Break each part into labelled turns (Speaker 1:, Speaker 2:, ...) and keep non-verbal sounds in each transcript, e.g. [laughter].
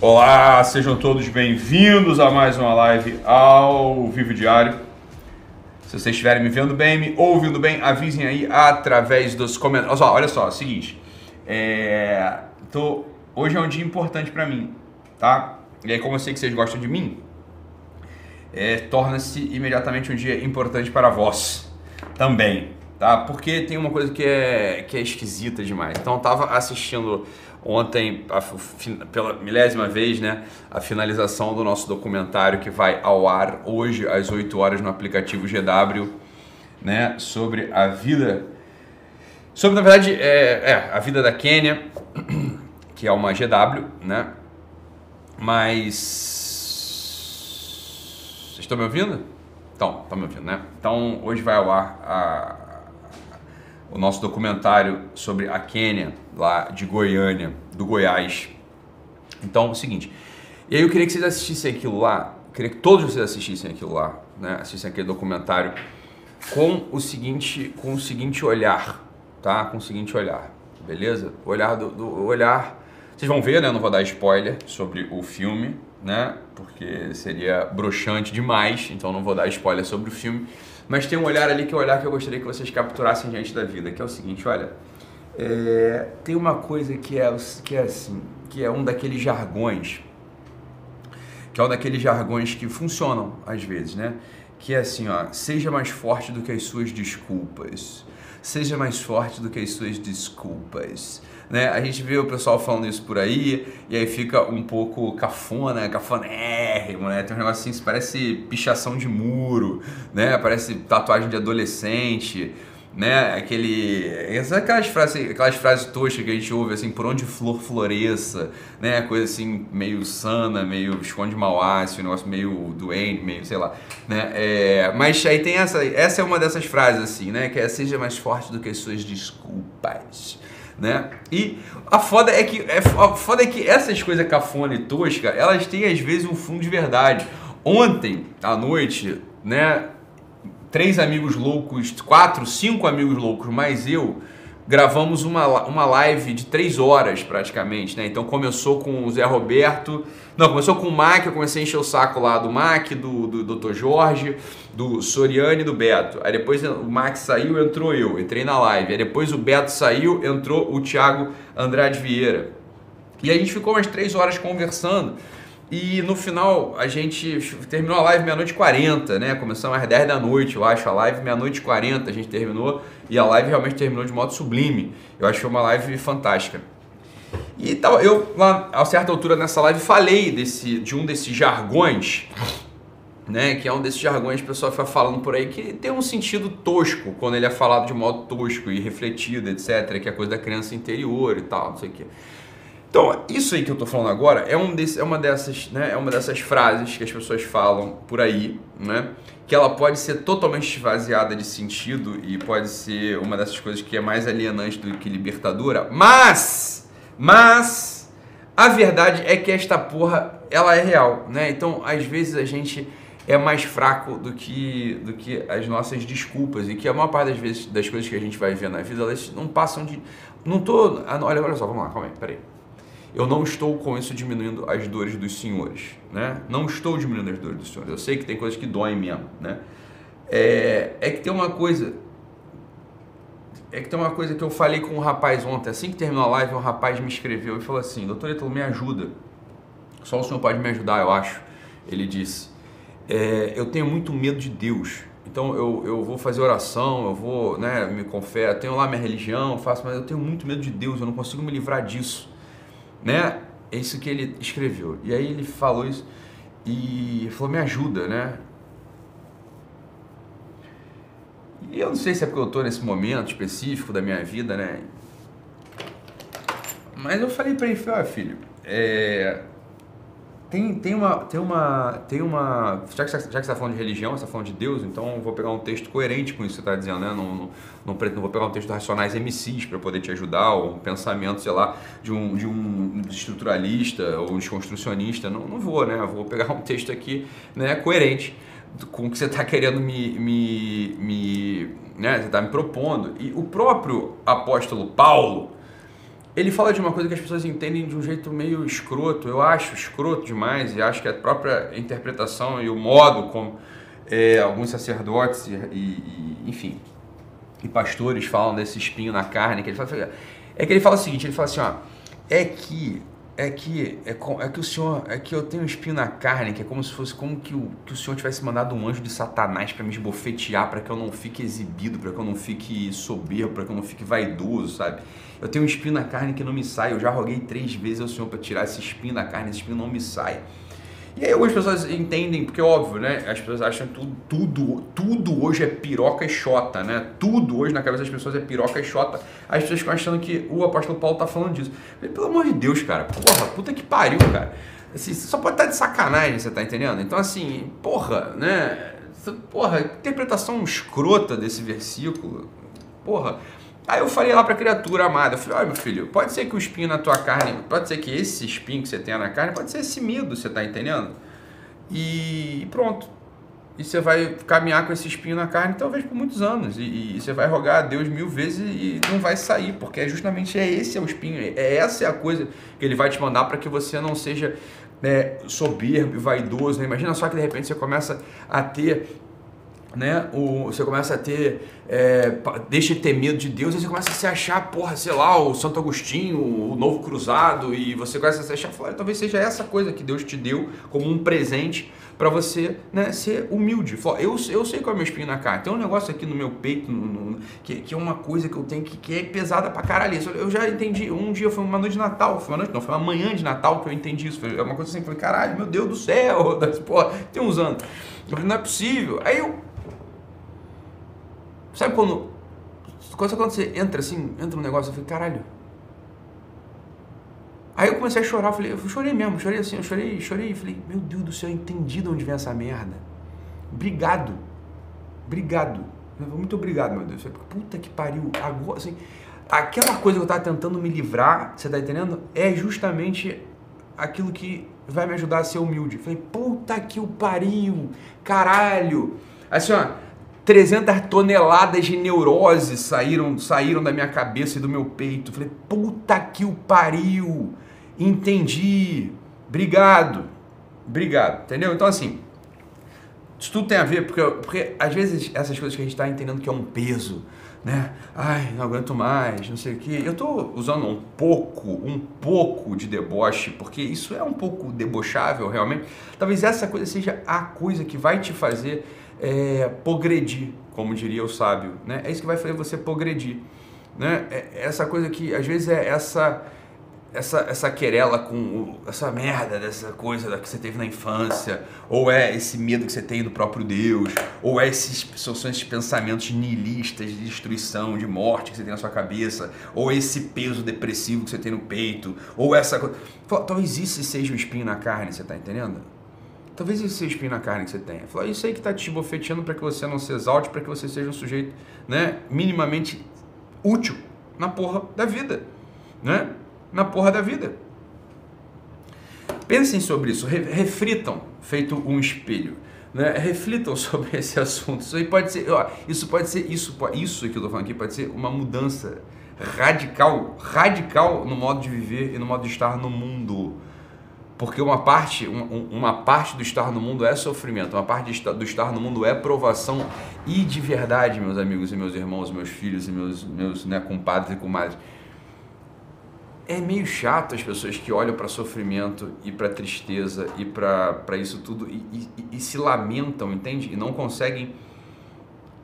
Speaker 1: Olá, sejam todos bem-vindos a mais uma live ao Vivo Diário. Se vocês estiverem me vendo bem, me ouvindo bem, avisem aí através dos comentários. Olha só, olha só, é o seguinte. É, tô, hoje é um dia importante para mim, tá? E aí, como eu sei que vocês gostam de mim, é, torna-se imediatamente um dia importante para vós também, tá? Porque tem uma coisa que é, que é esquisita demais. Então, eu tava assistindo ontem, a, pela milésima vez, né, a finalização do nosso documentário que vai ao ar hoje às 8 horas no aplicativo GW, né, sobre a vida, sobre na verdade é, é a vida da Quênia, [clears throat] que é uma GW, né, mas vocês estão me ouvindo? Então, estão me ouvindo, né? Então hoje vai ao ar a o nosso documentário sobre a Quênia, lá de Goiânia, do Goiás. Então, é o seguinte, e aí eu queria que vocês assistissem aquilo lá, queria que todos vocês assistissem aquilo lá, né? Assistissem aquele documentário com o seguinte, com o seguinte olhar, tá? Com o seguinte olhar, beleza? O olhar do, do olhar, vocês vão ver, né? Não vou dar spoiler sobre o filme, né? Porque seria broxante demais, então não vou dar spoiler sobre o filme. Mas tem um olhar ali que é o olhar que eu gostaria que vocês capturassem diante da vida, que é o seguinte, olha, é, tem uma coisa que é, que é assim, que é um daqueles jargões, que é um daqueles jargões que funcionam às vezes, né? Que é assim, ó, seja mais forte do que as suas desculpas. Seja mais forte do que as suas desculpas né? A gente vê o pessoal falando isso por aí, e aí fica um pouco cafona, cafonérrimo, né? Tem um negócio assim, parece pichação de muro, né? Parece tatuagem de adolescente, né? Aquele. Aquelas frases, aquelas frases toscas que a gente ouve assim, por onde flor floresça, né? Coisa assim, meio sana, meio esconde mauácio, um negócio meio doente, meio, sei lá, né? É, mas aí tem essa. Essa é uma dessas frases, assim, né? Que é seja mais forte do que as suas desculpas né? E a foda é que é, a foda é que essas coisas cafona e tosca, elas têm às vezes um fundo de verdade. Ontem à noite, né, três amigos loucos, quatro, cinco amigos loucos, mais eu, gravamos uma, uma live de três horas praticamente, né? Então começou com o Zé Roberto, não, começou com o Mac, eu comecei a encher o saco lá do Mac, do, do Dr. Jorge, do Soriano e do Beto. Aí depois o Mac saiu, entrou eu, entrei na live. Aí depois o Beto saiu, entrou o Thiago Andrade Vieira. E a gente ficou umas três horas conversando. E no final a gente terminou a live meia-noite e 40, né? Começamos às 10 da noite, eu acho. A live meia-noite e 40 a gente terminou. E a live realmente terminou de modo sublime. Eu acho que foi uma live fantástica. E tal, eu, lá, a certa altura nessa live, falei desse, de um desses jargões, né? Que é um desses jargões que o pessoal fica falando por aí que tem um sentido tosco quando ele é falado de modo tosco e refletido, etc. Que é coisa da criança interior e tal, não sei o quê. Então, isso aí que eu estou falando agora é, um desse, é, uma dessas, né, é uma dessas frases que as pessoas falam por aí, né, que ela pode ser totalmente esvaziada de sentido e pode ser uma dessas coisas que é mais alienante do que libertadora, mas, mas, a verdade é que esta porra, ela é real, né? Então, às vezes a gente é mais fraco do que, do que as nossas desculpas e que a maior parte das vezes das coisas que a gente vai ver na vida, elas não passam de... Não tô... Ah, olha, olha só, vamos lá, calma aí, peraí eu não estou com isso diminuindo as dores dos senhores, né? Não estou diminuindo as dores dos senhores. Eu sei que tem coisas que doem mesmo, né? É, é que tem uma coisa, é que tem uma coisa que eu falei com um rapaz ontem, assim que terminou a live, um rapaz me escreveu e falou assim, doutor Ítalo, me ajuda. Só o senhor pode me ajudar, eu acho. Ele disse, é, eu tenho muito medo de Deus. Então eu, eu vou fazer oração, eu vou, né, me confesso, tenho lá minha religião, faço, mas eu tenho muito medo de Deus, eu não consigo me livrar disso né? É isso que ele escreveu. E aí ele falou isso e falou: me ajuda, né? E eu não sei se é porque eu estou nesse momento específico da minha vida, né? Mas eu falei para ele: filho, é, tem, tem uma. Tem uma. Tem uma. Já que, você está falando de religião, você está falando de Deus, então eu vou pegar um texto coerente com isso que você está dizendo, né? Não, não, não, não, vou pegar um texto do Racionais MCs para poder te ajudar, ou um pensamento, sei lá, de um, de um estruturalista ou um desconstrucionista. Não, não vou, né? Eu vou pegar um texto aqui né, coerente com o que você está querendo me. me, me né? Você está me propondo. E o próprio apóstolo Paulo ele fala de uma coisa que as pessoas entendem de um jeito meio escroto. Eu acho escroto demais e acho que a própria interpretação e o modo como é, alguns sacerdotes e, e, enfim, e pastores falam desse espinho na carne, que ele fala, é que ele fala o seguinte, ele fala assim, ó, é que é que é, é, que o senhor é que eu tenho um espinho na carne que é como se fosse como que o, que o senhor tivesse mandado um anjo de satanás para me esbofetear para que eu não fique exibido para que eu não fique soberbo para que eu não fique vaidoso sabe eu tenho um espinho na carne que não me sai eu já roguei três vezes ao senhor para tirar esse espinho da carne esse espinho não me sai e aí algumas pessoas entendem, porque é óbvio, né? As pessoas acham que tudo, tudo, tudo hoje é piroca e xota, né? Tudo hoje na cabeça das pessoas é piroca e xota. As pessoas ficam achando que o apóstolo Paulo tá falando disso. Pelo amor de Deus, cara. Porra, puta que pariu, cara. Assim, você só pode estar de sacanagem, você tá entendendo? Então, assim, porra, né? Porra, interpretação escrota desse versículo. Porra, Aí eu falei lá para a criatura amada, eu falei, olha meu filho, pode ser que o espinho na tua carne, pode ser que esse espinho que você tenha na carne, pode ser esse medo, você está entendendo? E pronto. E você vai caminhar com esse espinho na carne talvez por muitos anos. E, e você vai rogar a Deus mil vezes e não vai sair, porque é justamente é esse é o espinho, é essa é a coisa que ele vai te mandar para que você não seja né, soberbo e vaidoso. Né? Imagina só que de repente você começa a ter né? O, você começa a ter, é, deixa de ter medo de Deus, e você começa a se achar, porra, sei lá, o Santo Agostinho, o Novo Cruzado, e você começa a se achar, fala, talvez seja essa coisa que Deus te deu como um presente para você né, ser humilde. Eu, eu sei qual é o meu espinho na carne. Tem um negócio aqui no meu peito no, no, que, que, é uma coisa que eu tenho que, que é pesada pra caralho. Eu já entendi. Um dia foi uma noite de Natal, foi uma noite, não, foi uma manhã de Natal que eu entendi isso. Foi uma coisa assim, falei, caralho, meu Deus do céu, [laughs] porra, tem uns anos. Eu falei, não é possível. Aí eu Sabe quando. Quando você entra assim, entra no negócio, eu falei, caralho. Aí eu comecei a chorar, eu falei, eu chorei mesmo, chorei assim, eu chorei, chorei, falei, meu Deus do céu, eu entendi de onde vem essa merda. Obrigado. Obrigado. Muito obrigado, meu Deus. Puta que pariu. Agora, assim, aquela coisa que eu tava tentando me livrar, você tá entendendo? É justamente aquilo que vai me ajudar a ser humilde. falei, puta que o pariu, caralho. Assim, ó, 300 toneladas de neurose saíram, saíram da minha cabeça e do meu peito. Falei, puta que o pariu! Entendi. Obrigado. Obrigado. Entendeu? Então, assim, isso tudo tem a ver, porque, porque às vezes essas coisas que a gente está entendendo que é um peso, né? Ai, não aguento mais, não sei o quê. Eu estou usando um pouco, um pouco de deboche, porque isso é um pouco debochável realmente. Talvez essa coisa seja a coisa que vai te fazer é, progredir, como diria o sábio. Né? É isso que vai fazer você progredir. Né? É, é essa coisa que às vezes é essa essa, essa querela com essa merda dessa coisa que você teve na infância, ou é esse medo que você tem do próprio Deus, ou é esses, são esses pensamentos nihilistas de destruição, de morte que você tem na sua cabeça, ou esse peso depressivo que você tem no peito, ou essa coisa. Talvez isso seja o espinho na carne, você está entendendo? Talvez esse seja espinho na carne que você tenha. Fala, isso aí que está te bofeteando para que você não se exalte, para que você seja um sujeito né, minimamente útil na porra da vida. Né? Na porra da vida. Pensem sobre isso, reflitam, feito um espelho. Né? Reflitam [laughs] sobre esse assunto. Isso aí pode ser, ó, isso pode ser, isso, isso que eu estou falando aqui pode ser uma mudança radical, radical no modo de viver e no modo de estar no mundo. Porque uma parte, uma parte do estar no mundo é sofrimento, uma parte do estar no mundo é provação. E de verdade, meus amigos e meus irmãos, meus filhos e meus, meus né, compadres e comadres, é meio chato as pessoas que olham para sofrimento e para tristeza e para isso tudo e, e, e se lamentam, entende? E não conseguem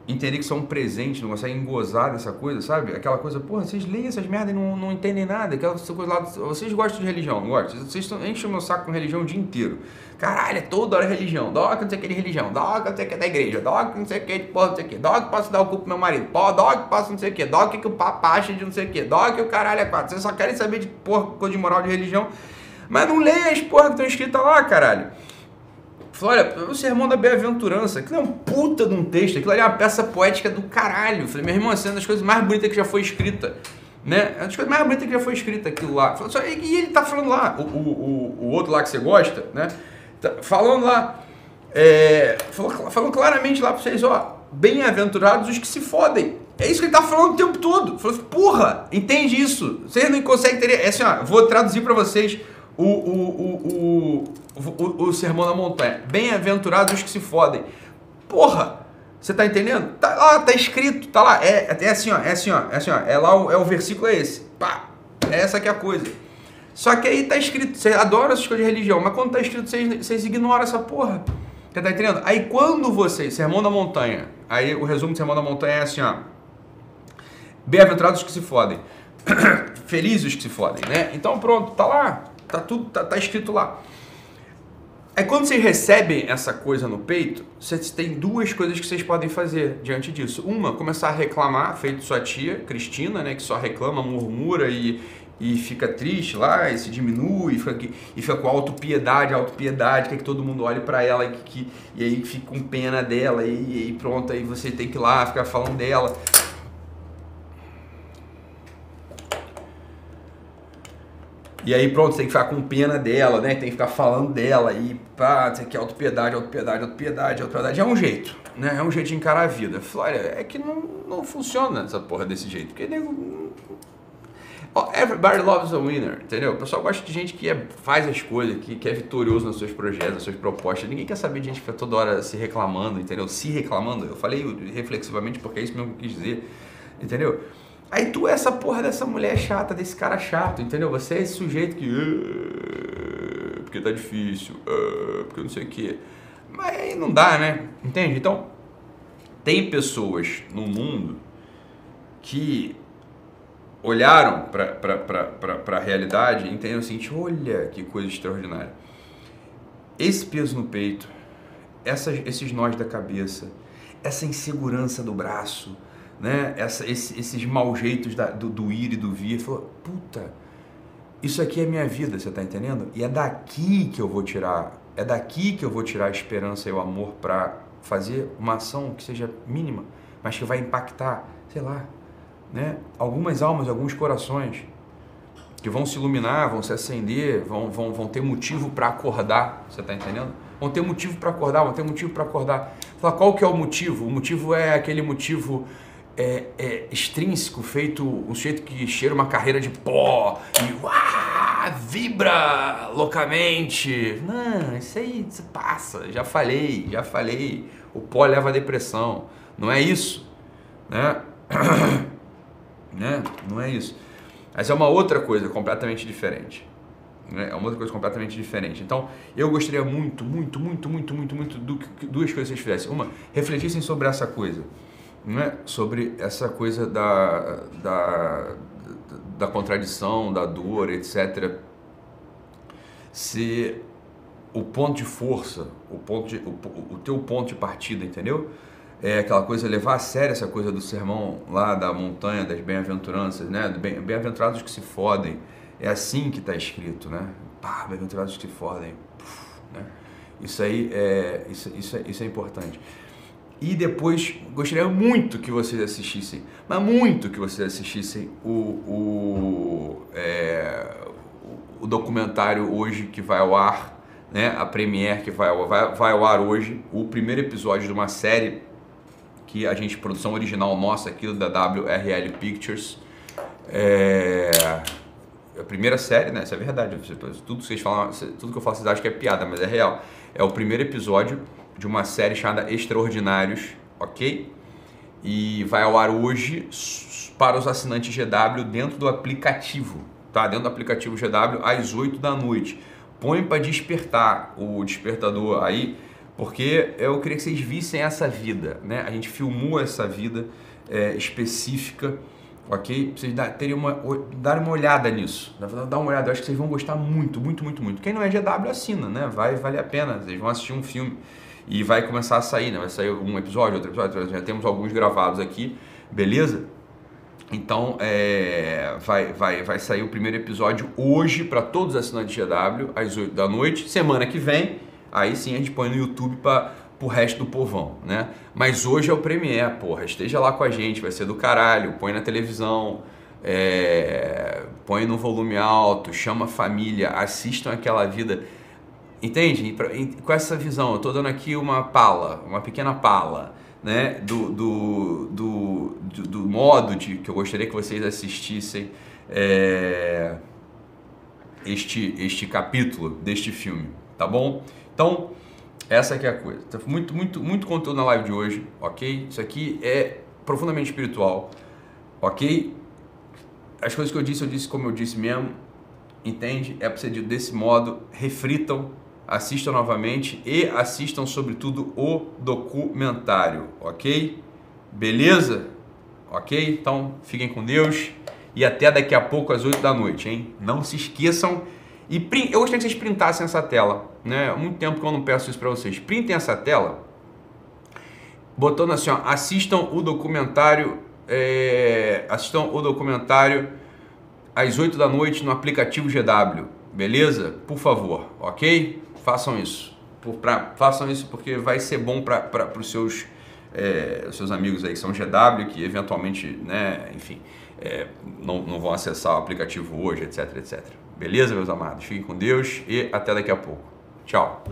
Speaker 1: entender que são um presente, não conseguem gozar dessa coisa, sabe? Aquela coisa, porra, vocês leem essas merdas e não, não entendem nada. Aquela coisa lá, vocês gostam de religião, não gostam? Vocês enchem o meu saco com religião o dia inteiro. Caralho, é toda hora religião. Que não sei o que de religião. Que não sei o que da igreja. Que não sei o que de porra, não sei o que. Que posso dar o cu pro meu marido. Pô, que posso não sei o que. Dó que, o papo acha de não sei o que. Que o caralho é quatro. Vocês só querem saber de porra, coisa de moral de religião. Mas não leia as porra que estão escritas lá, caralho. Olha, o sermão da bem-aventurança, aquilo é um puta de um texto, aquilo ali é uma peça poética do caralho. Falei, meu irmão, essa é uma das coisas mais bonitas que já foi escrita. Né? É uma das coisas mais bonitas que já foi escrita aquilo lá. E ele tá falando lá, o, o, o, outro lá que você gosta, né? Tá falando lá, é, falando, falando claramente lá pra vocês, ó, bem-aventurados os que se fodem. É isso que ele tá falando o tempo todo. Falou, porra, entende isso? Vocês não conseguem ter. É assim, ó, vou traduzir para vocês o, o, o, o, o, Sermão da Montanha. Bem-aventurados os que se fodem. Porra, você tá entendendo? Tá lá, tá escrito, tá lá. É, é assim, ó, é assim, ó, é assim, ó. É lá, o, é o versículo é esse. Pá, é essa que é a coisa. Só que aí tá escrito, você adora essas coisas de religião, mas quando tá escrito, vocês, vocês ignoram essa porra. Você tá entendendo? Aí quando vocês, Sermão da Montanha, aí o resumo do Sermão da Montanha é assim, ó. Bem-aventurados que se fodem. [clears throat] Felizes que se fodem, né? Então pronto, tá lá. Tá tudo, tá, tá escrito lá. Aí quando vocês recebem essa coisa no peito, vocês têm duas coisas que vocês podem fazer diante disso. Uma, começar a reclamar, feito sua tia, Cristina, né, que só reclama, murmura e, e fica triste lá, e se diminui, e fica, e fica com autopiedade, autopiedade, quer que todo mundo olhe para ela, que, que, e aí fica com pena dela, e, e pronto, aí você tem que ir lá ficar falando dela. E aí, pronto, você tem que ficar com pena dela, né? Tem que ficar falando dela e pá, você quer autopiedade, autopiedade, autopiedade, autopiedade. É um jeito, né? É um jeito de encarar a vida. Olha, é que não, não funciona essa porra desse jeito. Porque nego. Oh, everybody loves a winner, entendeu? O pessoal gosta de gente que é, faz as coisas, que, que é vitorioso nos seus projetos, nas suas propostas. Ninguém quer saber de gente que fica toda hora se reclamando, entendeu? Se reclamando. Eu falei reflexivamente porque é isso mesmo que eu quis dizer, entendeu? Aí tu é essa porra dessa mulher chata, desse cara chato, entendeu? Você é esse sujeito que. Porque tá difícil, porque não sei o quê. Mas aí não dá, né? Entende? Então, tem pessoas no mundo que olharam para a realidade e entenderam o seguinte: olha que coisa extraordinária. Esse peso no peito, essas, esses nós da cabeça, essa insegurança do braço, né? Essa, esse, esses maus jeitos da, do, do, ir e do vir. Falou, puta, isso aqui é minha vida, você está entendendo? E é daqui que eu vou tirar, é daqui que eu vou tirar a esperança e o amor para fazer uma ação que seja mínima, mas que vai impactar, sei lá, né? algumas almas, alguns corações que vão se iluminar, vão se acender, vão, vão, vão ter motivo para acordar, você está entendendo? Vão ter motivo para acordar, vão ter motivo para acordar. Fala, qual que é o motivo? O motivo é aquele motivo é, é, extrínseco, feito um sujeito que cheira uma carreira de pó e vibra loucamente. Não, isso aí isso passa, já falei, já falei. O pó leva a depressão. Não é isso, né? [coughs] né? Não é isso. Mas é uma outra coisa completamente diferente. Né? É uma outra coisa completamente diferente. Então, eu gostaria muito, muito, muito, muito, muito, muito do que duas coisas vocês fizessem. Uma, refletissem sobre essa coisa né, sobre essa coisa da, da, da contradição, da dor, etc. Se o ponto de força, o, ponto de, o, o teu ponto de partida, entendeu? É aquela coisa, levar a sério essa coisa do sermão lá da montanha, das bem-aventuranças, né? Bem-aventurados que se fodem. É assim que está escrito, né? Bem-aventurados que se fodem. Puf, né? Isso aí é, isso, isso, é, isso é importante. E depois gostaria muito que vocês assistissem, mas muito que vocês assistissem o, o, é, o documentário hoje que vai ao ar, né? a premiere que vai, vai, vai ao ar hoje, o primeiro episódio de uma série que a gente, produção original nossa aqui da WRL Pictures. É, a primeira série, né? Isso é verdade. Tudo que vocês falam, tudo que eu falo, vocês acham que é piada, mas é real. É o primeiro episódio de uma série chamada Extraordinários, ok? E vai ao ar hoje para os assinantes GW dentro do aplicativo, tá? Dentro do aplicativo GW às 8 da noite. Põe para despertar o despertador aí, porque eu queria que vocês vissem essa vida, né? A gente filmou essa vida é, específica, ok? Vocês terem uma, darem uma olhada nisso, dar uma olhada, eu acho que vocês vão gostar muito, muito, muito, muito. Quem não é GW assina, né? Vai valer a pena, vocês vão assistir um filme e vai começar a sair, né? Vai sair um episódio, outro episódio, já temos alguns gravados aqui, beleza? Então é, vai, vai, vai sair o primeiro episódio hoje para todos os assinantes GW, às 8 da noite. Semana que vem, aí sim a gente põe no YouTube para o resto do povão, né? Mas hoje é o Premiere, porra. Esteja lá com a gente, vai ser do caralho. Põe na televisão, é, põe no volume alto, chama a família, assistam aquela vida Entende? Com essa visão, eu estou dando aqui uma pala, uma pequena pala né, do, do, do, do, do modo de, que eu gostaria que vocês assistissem é, este, este capítulo deste filme, tá bom? Então, essa aqui é a coisa. Tá muito, muito, muito conteúdo na live de hoje, ok? Isso aqui é profundamente espiritual, ok? As coisas que eu disse, eu disse como eu disse mesmo, entende? É procedido desse modo, reflitam, assistam novamente e assistam sobretudo o documentário, ok? Beleza? Ok? Então, fiquem com Deus e até daqui a pouco às 8 da noite, hein? Não se esqueçam e eu gostaria que vocês printassem essa tela, né? Há muito tempo que eu não peço isso para vocês. Printem essa tela, botando assim, ó, assistam o documentário, é, assistam o documentário às 8 da noite no aplicativo GW, beleza? Por favor, ok? Façam isso. Por, pra, façam isso porque vai ser bom para os seus, é, seus amigos aí que são GW, que eventualmente, né, enfim, é, não, não vão acessar o aplicativo hoje, etc, etc. Beleza, meus amados? Fiquem com Deus e até daqui a pouco. Tchau.